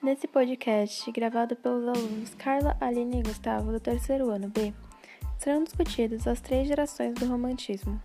Nesse podcast, gravado pelos alunos Carla, Aline e Gustavo do terceiro ano B, serão discutidas as três gerações do romantismo.